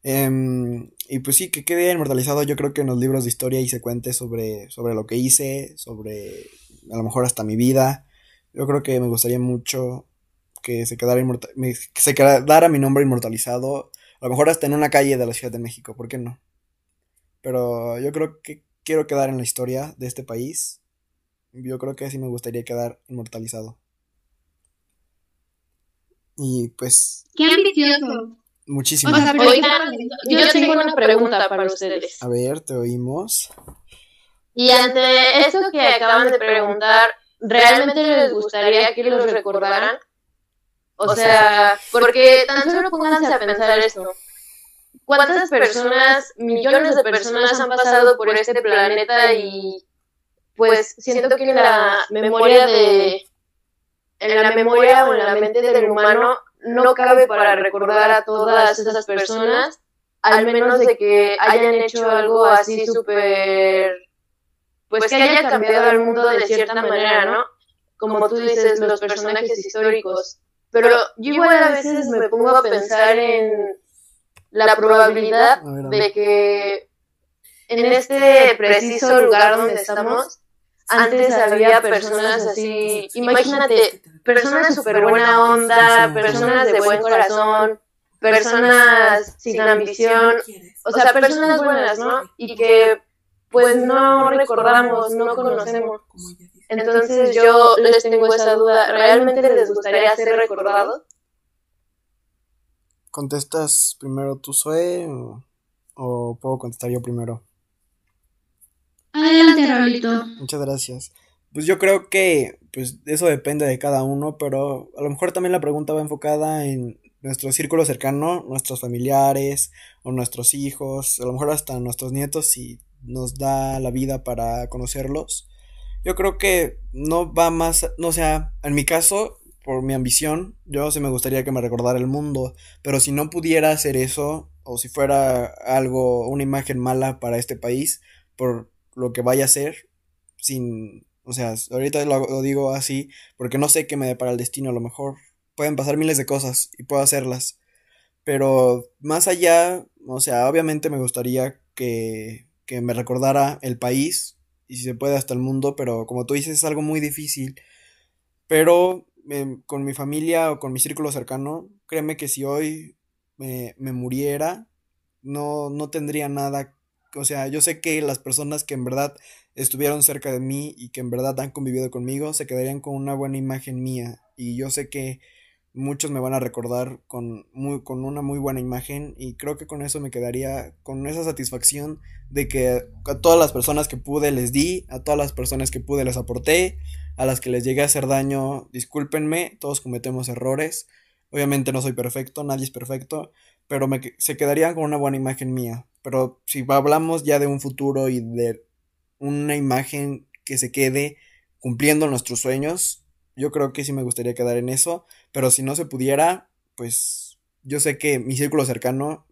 Em, y pues sí, que quede inmortalizado yo creo que en los libros de historia y se cuente sobre, sobre lo que hice, sobre a lo mejor hasta mi vida. Yo creo que me gustaría mucho que se quedara, que se quedara mi nombre inmortalizado, a lo mejor hasta en una calle de la Ciudad de México, ¿por qué no? Pero yo creo que quiero quedar en la historia de este país. Yo creo que sí me gustaría quedar inmortalizado. Y pues, Qué ambicioso. muchísimo. O sea, pero Oigan, yo tengo una pregunta para ustedes. A ver, te oímos. Y ante esto que acaban de preguntar, ¿realmente les gustaría que los recordaran? O sea, porque tan solo pónganse a pensar esto. ¿Cuántas personas, millones de personas han pasado por este planeta y pues siento que en la memoria de en la memoria o en la mente del humano no cabe para recordar a todas esas personas, al menos de que hayan hecho algo así súper pues que haya cambiado el mundo de cierta manera, ¿no? Como tú dices, los personajes históricos. Pero yo igual a veces me pongo a pensar en la probabilidad A ver, a ver. de que en este preciso lugar donde estamos, antes había personas así, imagínate, personas de súper buena onda, personas de buen corazón, personas sin ambición, o sea, personas buenas, ¿no? Y que pues no recordamos, no conocemos. Entonces yo les tengo esa duda, ¿realmente les gustaría ser recordados? ¿Contestas primero tú, Zoe? O, o puedo contestar yo primero? Adelante, Raulito. Muchas gracias. Pues yo creo que pues eso depende de cada uno, pero a lo mejor también la pregunta va enfocada en nuestro círculo cercano, nuestros familiares o nuestros hijos, a lo mejor hasta nuestros nietos si nos da la vida para conocerlos. Yo creo que no va más, no sea, en mi caso, por mi ambición, yo sí me gustaría que me recordara el mundo, pero si no pudiera hacer eso o si fuera algo, una imagen mala para este país, por lo que vaya a ser, sin O sea, ahorita lo, lo digo así porque no sé qué me depara el destino. A lo mejor pueden pasar miles de cosas y puedo hacerlas. Pero más allá, o sea, obviamente me gustaría que, que me recordara el país y si se puede hasta el mundo, pero como tú dices es algo muy difícil. Pero em, con mi familia o con mi círculo cercano, créeme que si hoy me, me muriera, no, no tendría nada. O sea, yo sé que las personas que en verdad estuvieron cerca de mí y que en verdad han convivido conmigo se quedarían con una buena imagen mía. Y yo sé que muchos me van a recordar con, muy, con una muy buena imagen y creo que con eso me quedaría con esa satisfacción de que a todas las personas que pude les di, a todas las personas que pude les aporté, a las que les llegué a hacer daño, discúlpenme, todos cometemos errores, obviamente no soy perfecto, nadie es perfecto, pero me, se quedarían con una buena imagen mía, pero si hablamos ya de un futuro y de una imagen que se quede cumpliendo nuestros sueños, yo creo que sí me gustaría quedar en eso, pero si no se pudiera, pues yo sé que mi círculo cercano,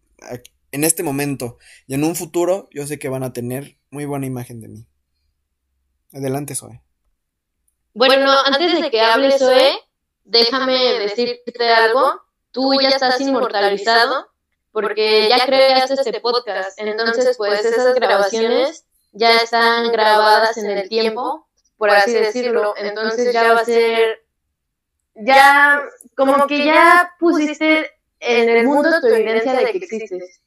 en este momento y en un futuro, yo sé que van a tener muy buena imagen de mí. Adelante, Zoe. Bueno, antes de que hables, Zoe, déjame decirte algo. Tú ya estás inmortalizado porque ya creaste este podcast. Entonces, pues esas grabaciones ya están grabadas en el tiempo por así decirlo. Entonces ya va a ser, ya, como que ya pusiste en el mundo tu evidencia de que existes.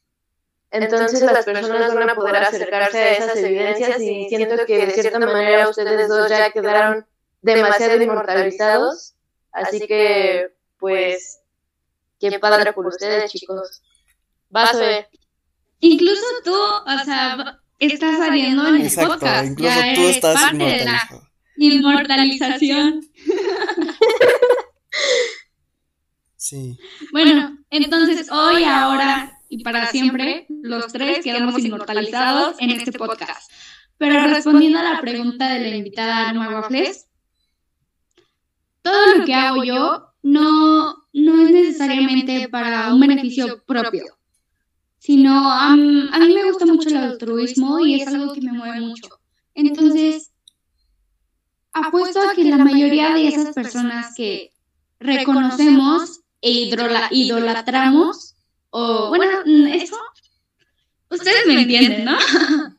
Entonces las personas van a poder acercarse a esas evidencias y siento que de cierta manera ustedes dos ya quedaron demasiado inmortalizados. Así que, pues, qué padre por ustedes, chicos. Vas a ver. Incluso tú, o sea, estás saliendo en el Exacto, podcast. Incluso tú estás parte de la inmortalización. Sí. Bueno, entonces hoy, ahora y para siempre, los tres quedamos inmortalizados en este podcast. Pero respondiendo a la pregunta de la invitada Nueva Waffles, todo lo que hago yo no, no es necesariamente para un beneficio propio sino a mí me gusta mucho el altruismo y es algo que me mueve mucho. Entonces, apuesto a que la mayoría de esas personas que reconocemos e idolatramos, o bueno, eso, ustedes me entienden, ¿no?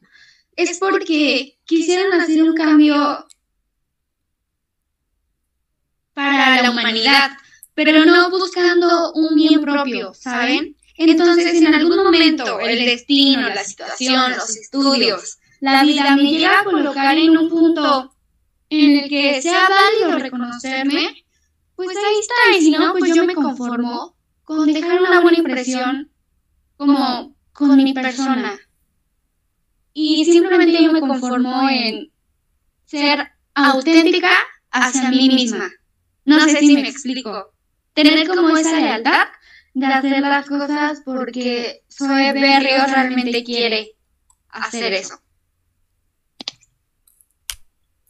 es porque quisieron hacer un cambio para la humanidad, pero no buscando un bien propio, ¿saben? Entonces, en algún momento, el destino, la situación, los estudios, la vida me llega a colocar en un punto en el que sea válido reconocerme, pues ahí está. Y si no, pues yo me conformo con dejar una buena impresión como con mi persona. Y simplemente yo me conformo en ser auténtica hacia mí misma. No sé si me explico. Tener como esa lealtad de hacer las cosas porque Zoe Berrios realmente quiere hacer eso.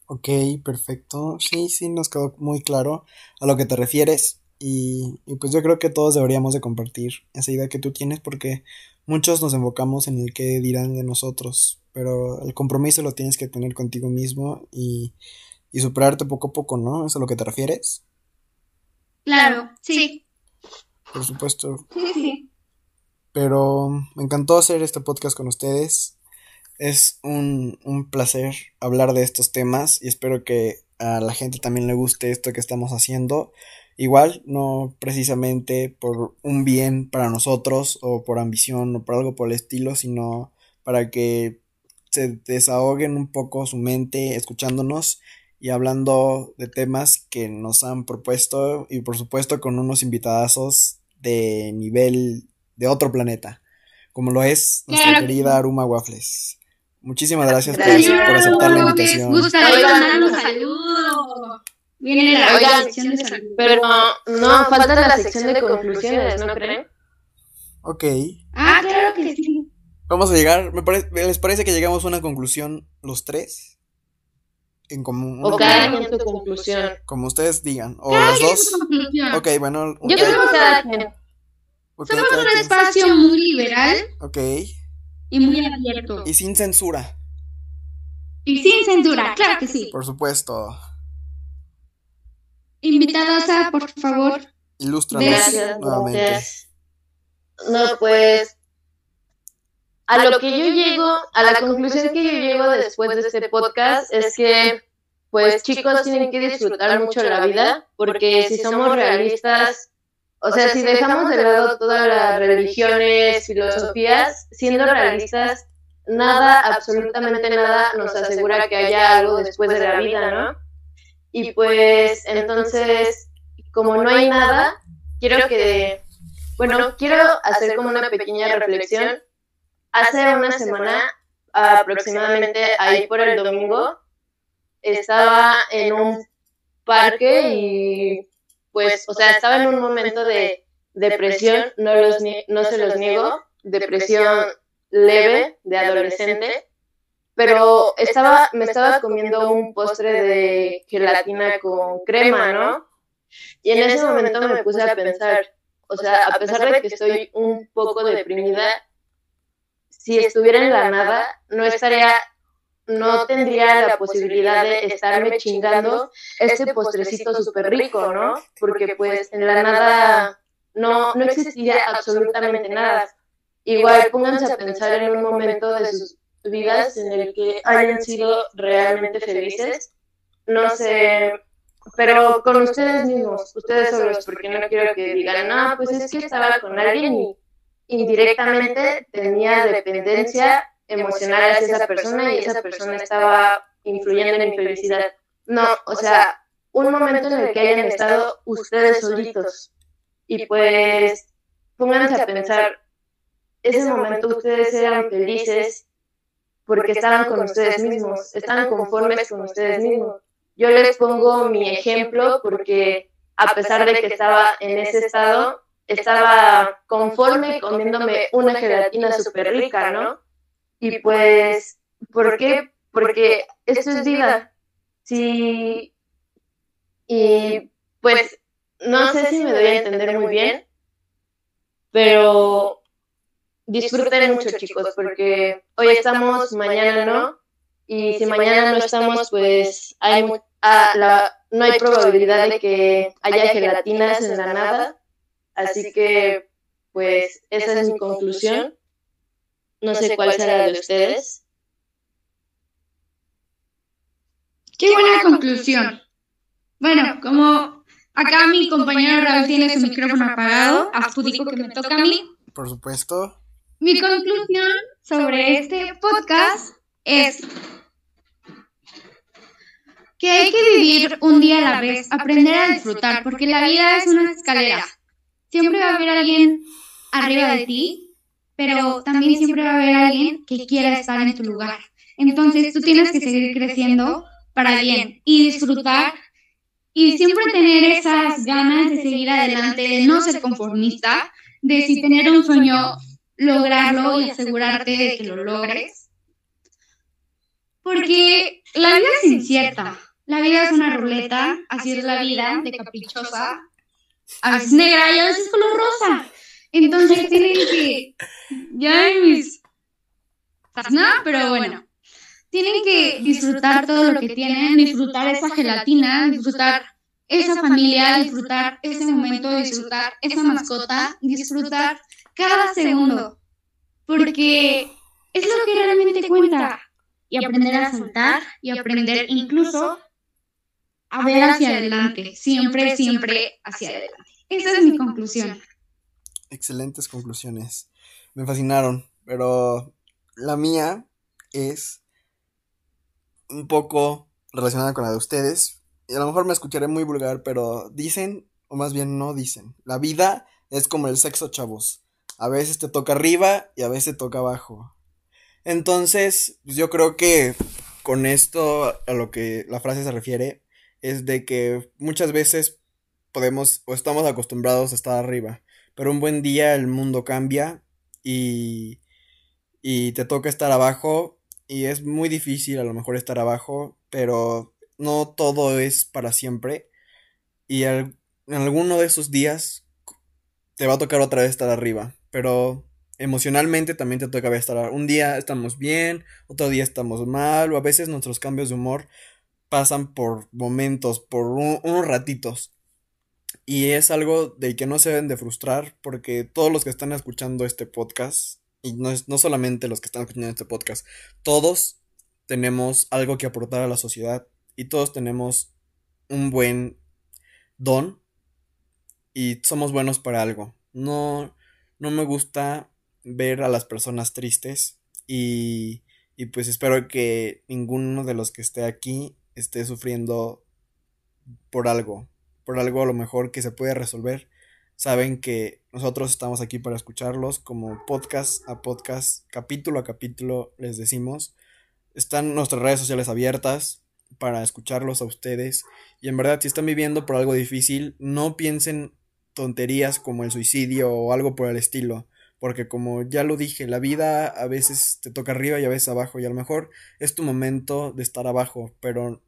Ok, perfecto. Sí, sí, nos quedó muy claro a lo que te refieres. Y, y, pues yo creo que todos deberíamos de compartir esa idea que tú tienes porque muchos nos enfocamos en el que dirán de nosotros. Pero el compromiso lo tienes que tener contigo mismo y, y superarte poco a poco, ¿no? ¿Es a lo que te refieres? Claro, sí por supuesto. Pero me encantó hacer este podcast con ustedes. Es un, un placer hablar de estos temas y espero que a la gente también le guste esto que estamos haciendo. Igual, no precisamente por un bien para nosotros o por ambición o por algo por el estilo, sino para que se desahoguen un poco su mente escuchándonos y hablando de temas que nos han propuesto y por supuesto con unos invitadazos de nivel de otro planeta, como lo es nuestra querida Aruma Waffles. Muchísimas gracias, por, aceptar la invitación. Viene la sección de salud. Pero no, falta la sección de conclusiones, ¿no creen? Ok. Ah, claro que sí. Vamos a llegar, me ¿les parece que llegamos a una conclusión los tres? En común. O cada quien su conclusión. Como ustedes digan. O los dos. Ok, bueno. Yo creo que cada quien. Somos un espacio muy liberal. Ok. Y muy abierto. Y sin censura. Y sin censura, claro que sí. Por supuesto. Invitada, por favor. Ilústranos Gracias, nuevamente. gracias. No, pues a lo que yo llego, a la conclusión que yo llego después de este podcast es que, pues chicos, tienen que disfrutar mucho la vida, porque si somos realistas, o sea, si dejamos de lado todas las religiones, filosofías, siendo realistas, nada, absolutamente nada nos asegura que haya algo después de la vida, ¿no? Y pues entonces, como no hay nada, quiero que, bueno, quiero hacer como una pequeña reflexión. Hace una semana, aproximadamente ahí por el domingo, estaba en un parque y pues, o sea, estaba en un momento de depresión, no, los, no se los niego, depresión leve de adolescente, pero estaba, me estaba comiendo un postre de gelatina con crema, ¿no? Y en ese momento me puse a pensar, o sea, a pesar de que estoy un poco deprimida, si estuviera en la nada, no estaría, no tendría la posibilidad de estarme chingando este postrecito súper rico, ¿no? Porque pues en la nada no, no existía absolutamente nada. Igual pónganse a pensar en un momento de sus vidas en el que hayan sido realmente felices. No sé, pero con ustedes mismos, ustedes solos, porque no quiero que digan, no, pues es que estaba con alguien y indirectamente tenía dependencia emocional hacia esa persona y esa persona estaba influyendo en mi felicidad. No, o sea, un momento en el que hayan estado ustedes solitos y pues pónganse a pensar, ese momento ustedes eran felices porque estaban con ustedes mismos, estaban conformes con ustedes mismos. Yo les pongo mi ejemplo porque a pesar de que estaba en ese estado, estaba conforme comiéndome una gelatina súper rica, ¿no? Y pues, ¿por qué? Porque esto es vida. Sí. Y pues, no sé si me doy a entender muy bien, pero disfruten mucho, chicos, porque hoy estamos, mañana no. Y si mañana no estamos, pues hay ah, la, no hay probabilidad de que haya gelatinas en la nada. Así que, pues, esa es mi conclusión. No sé cuál será la de ustedes. Qué buena conclusión. Bueno, como acá mi compañero Raúl tiene su micrófono apagado, adjudico que me toca a mí. Por supuesto. Mi conclusión sobre este podcast es que hay que vivir un día a la vez, aprender a disfrutar, porque la vida es una escalera. Siempre va a haber alguien arriba de ti, pero también siempre va a haber alguien que quiera estar en tu lugar. Entonces tú tienes que seguir creciendo para bien y disfrutar y siempre tener esas ganas de seguir adelante, de no ser conformista, de si tener un sueño, lograrlo y asegurarte de que lo logres. Porque la vida es incierta, la vida es una ruleta, así es la vida, de caprichosa, a veces negra y a veces color rosa. Entonces tienen que, ya en mis... Nada, pero bueno. Tienen que disfrutar todo lo que tienen, disfrutar esa gelatina, disfrutar esa familia, disfrutar ese momento, disfrutar esa mascota, disfrutar cada segundo. Porque es lo que realmente cuenta. Y aprender a soltar y aprender incluso a ver hacia adelante. Siempre, siempre hacia adelante. Esa es mi conclusión. Excelentes conclusiones. Me fascinaron, pero la mía es un poco relacionada con la de ustedes. Y a lo mejor me escucharé muy vulgar, pero dicen, o más bien no dicen, la vida es como el sexo, chavos. A veces te toca arriba y a veces te toca abajo. Entonces, pues yo creo que con esto a lo que la frase se refiere es de que muchas veces podemos o estamos acostumbrados a estar arriba, pero un buen día el mundo cambia y, y te toca estar abajo y es muy difícil a lo mejor estar abajo, pero no todo es para siempre y en alguno de esos días te va a tocar otra vez estar arriba, pero emocionalmente también te toca estar, un día estamos bien, otro día estamos mal, o a veces nuestros cambios de humor pasan por momentos, por unos ratitos. Y es algo del que no se deben de frustrar porque todos los que están escuchando este podcast, y no, es, no solamente los que están escuchando este podcast, todos tenemos algo que aportar a la sociedad y todos tenemos un buen don y somos buenos para algo. No, no me gusta ver a las personas tristes y, y pues espero que ninguno de los que esté aquí esté sufriendo por algo, por algo a lo mejor que se puede resolver. Saben que nosotros estamos aquí para escucharlos como podcast a podcast, capítulo a capítulo, les decimos. Están nuestras redes sociales abiertas para escucharlos a ustedes. Y en verdad, si están viviendo por algo difícil, no piensen tonterías como el suicidio o algo por el estilo. Porque como ya lo dije, la vida a veces te toca arriba y a veces abajo. Y a lo mejor es tu momento de estar abajo. Pero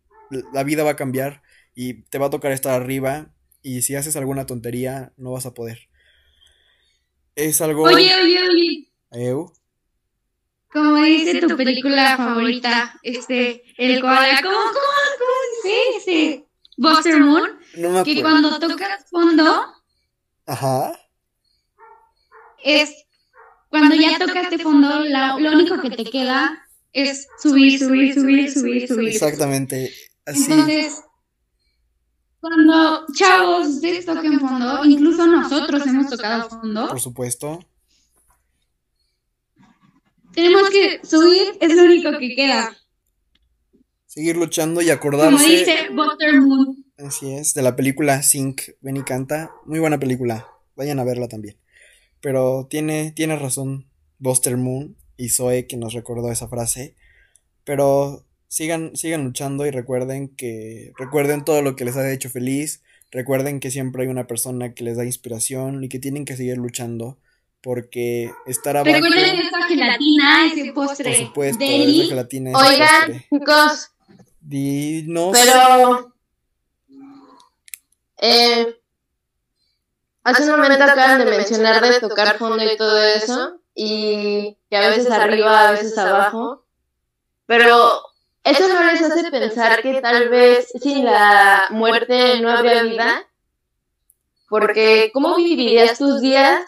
la vida va a cambiar y te va a tocar estar arriba. Y si haces alguna tontería, no vas a poder. Es algo. Oye, oye, oye. ¿Eu? Como dice tu película favorita, este, el koala, ¿cómo, cómo, cómo dice este? Buster Moon, No me que acuerdo. cuando tocas fondo, Ajá. es, cuando ya tocaste fondo, la- lo único que te queda es subir, subir, subir, subir, subir. Exactamente. Así. Entonces, cuando chavos ustedes toquen fondo, incluso nosotros hemos tocado fondo, Por supuesto. tenemos que subir, es lo único que queda. Seguir luchando y Como acordarse. dice Buster Moon. Así es, de la película Sync, Ven y canta. Muy buena película. Vayan a verla también. Pero tiene, tiene razón Buster Moon y Zoe que nos recordó esa frase. Pero sigan, sigan luchando y recuerden que. Recuerden todo lo que les ha hecho feliz. Recuerden que siempre hay una persona que les da inspiración y que tienen que seguir luchando. Porque estar abajo. Recuerden esa gelatina, ese postre. Por supuesto, deli. esa gelatina es Oigan, postre. chicos, Dinos. pero eh, hace un momento acaban de mencionar de tocar fondo y todo eso, y que a veces arriba, a veces abajo, pero eso no les hace pensar que tal vez sin la muerte no habría vida, porque ¿cómo vivirías tus días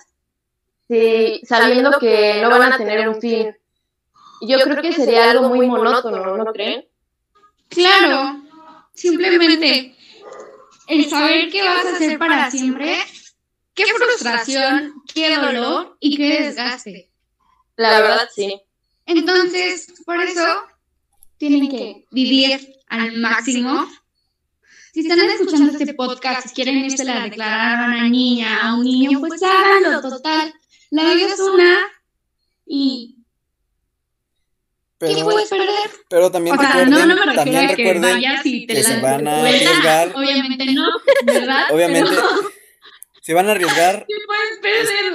si, sabiendo que no van a tener un fin? Yo creo que sería algo muy monótono, ¿no creen? Claro, simplemente el saber que vas a hacer para siempre, qué frustración, qué dolor y qué desgaste. La verdad, sí. Entonces, por eso tienen que vivir al máximo. Si están escuchando este podcast, si quieren irse a declarar a una niña, a un niño, pues háganlo, total. La vida es una y ¿qué Pero, puedes perder? pero también O sea, recuerden, no, no me también a que recuerden vayas y te que se la van a arriesgar. Obviamente no, ¿verdad? Obviamente, Pero se van a arriesgar. ¿qué puedes perder,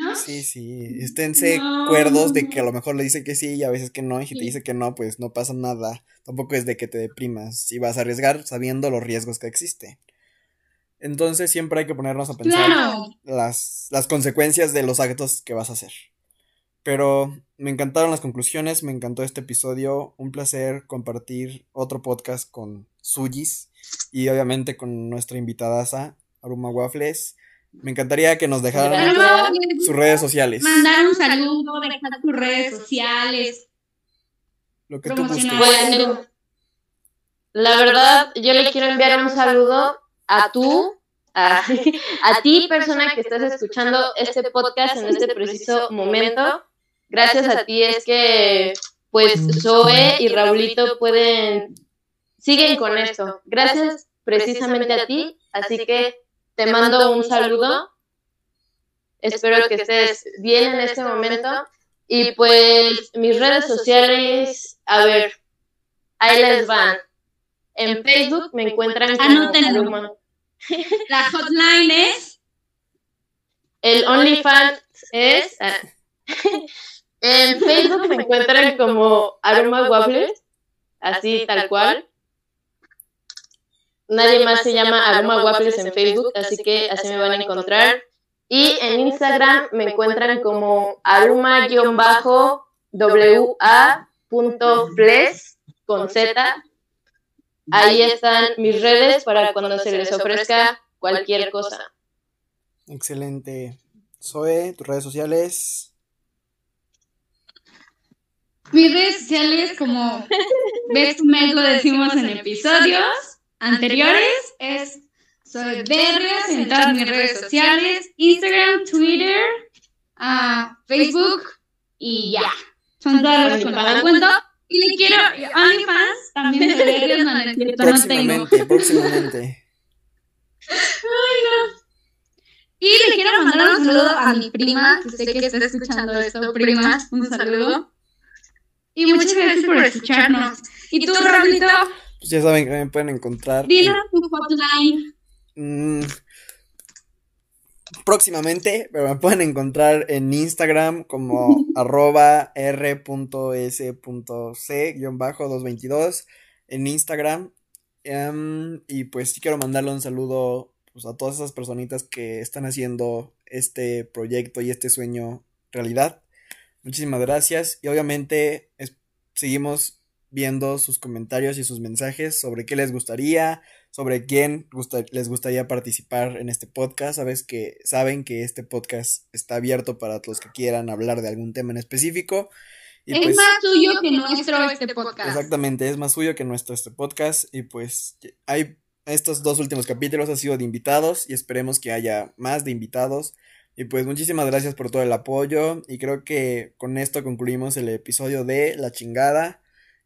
no? Sí, sí, esténse No. cuerdos de que a lo mejor le dice que sí y a veces que no, y si te Sí. dice que no, pues no pasa nada. Tampoco es de que te deprimas, si vas a arriesgar sabiendo los riesgos que existen. Entonces siempre hay que ponernos a pensar Claro. las, las consecuencias de los actos que vas a hacer. Pero me encantaron las conclusiones, me encantó este episodio, un placer compartir otro podcast con Sujis y obviamente con nuestra invitada Aruma Waffles. Me encantaría que nos dejaran Pero sus redes sociales, mandar un saludo, dejar tus redes sociales. lo que tú. Bueno, la verdad, yo le quiero enviar un saludo a tú, a, a ti, persona que estás escuchando este podcast en este preciso momento. Gracias a ti es que, pues, Zoe y Raulito pueden, siguen con esto. Gracias precisamente a ti, así que te mando un saludo. Espero que estés bien en este momento. Y pues mis redes sociales, a ver, ahí les van. En Facebook me encuentran como Anótenlo. Aruma. La hotline es El OnlyFans es. en Facebook me encuentran como Aroma Waffles, así tal cual. Nadie más se llama Aroma Waffles en Facebook, así que así me van a encontrar. Y en Instagram me encuentran como aruma-wa.fles con Z. Ahí están mis redes para cuando se les ofrezca cualquier cosa. Excelente. Zoe, tus redes sociales. Mis redes sociales, como ves, me lo decimos en episodios anteriores, es soy en todas mis redes sociales, Instagram, Twitter, uh, Facebook y ya. Son todas las que me cuento. Y le quiero OnlyFans también de Berrias, no, no, próximamente, próximamente. Ay, no. Y le quiero mandar un saludo a mi prima, que sé que está escuchando esto, prima, un saludo. Y muchas gracias por escucharnos. ¿Y tú, Raulito? Pues ya saben que me pueden encontrar. Dile tu hotline. Mm, próximamente, pero me pueden encontrar en Instagram como arroba r.s.c-222 en Instagram. Em, y pues sí quiero mandarle un saludo pues, a todas esas personitas que están haciendo este proyecto y este sueño realidad. Muchísimas gracias y obviamente seguimos viendo sus comentarios y sus mensajes sobre qué les gustaría, sobre quién les gustaría participar en este podcast. Sabes que saben que este podcast está abierto para los que quieran hablar de algún tema en específico. es pues más suyo que nuestro este podcast. Exactamente, es más suyo que nuestro este podcast. Y pues hay estos dos últimos capítulos han sido de invitados y esperemos que haya más de invitados. Y pues muchísimas gracias por todo el apoyo y creo que con esto concluimos el episodio de La chingada.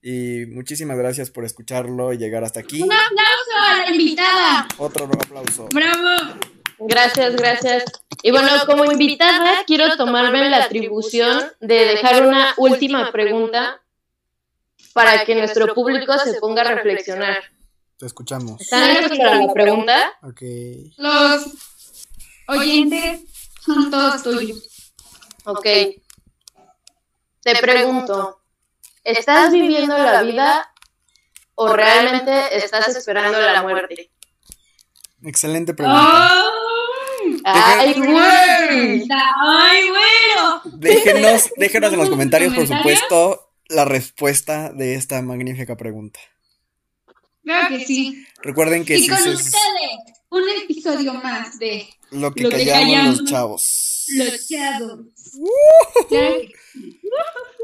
Y muchísimas gracias por escucharlo y llegar hasta aquí. Un aplauso a la invitada. Otro aplauso. Bravo. Gracias, gracias. Y bueno, como invitada quiero tomarme la atribución de dejar una última pregunta para que nuestro público se ponga a reflexionar. Te escuchamos. ¿Están listos para la pregunta? Ok. Los oyentes son todos tuyos. Ok. Te pregunto, ¿Estás viviendo la vida o realmente estás esperando la muerte? Excelente pregunta. ¡Ay, güey! ¡Ay, bueno! Déjenos, déjenos en los comentarios, por supuesto, la respuesta de esta magnífica pregunta. Claro que sí. Recuerden que y si con se... ustedes, un episodio más de Lo que, callamos, los chavos. Los chavos.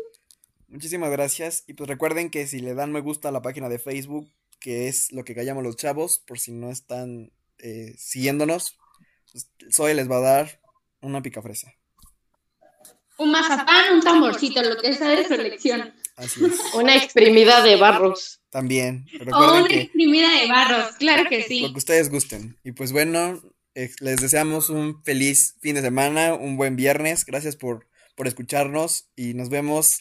Muchísimas gracias. Y pues recuerden que si le dan me gusta a la página de Facebook, que es lo que callamos los chavos, por si no están eh, siguiéndonos, pues, Zoe les va a dar una pica fresa. Un mazapán, un tamborcito, lo que sea de su elección. Así es. Una exprimida de barros. También. O una exprimida de barros, claro que sí. Lo que ustedes gusten. Y pues bueno, eh, les deseamos un feliz fin de semana, un buen viernes. Gracias por, por escucharnos y nos vemos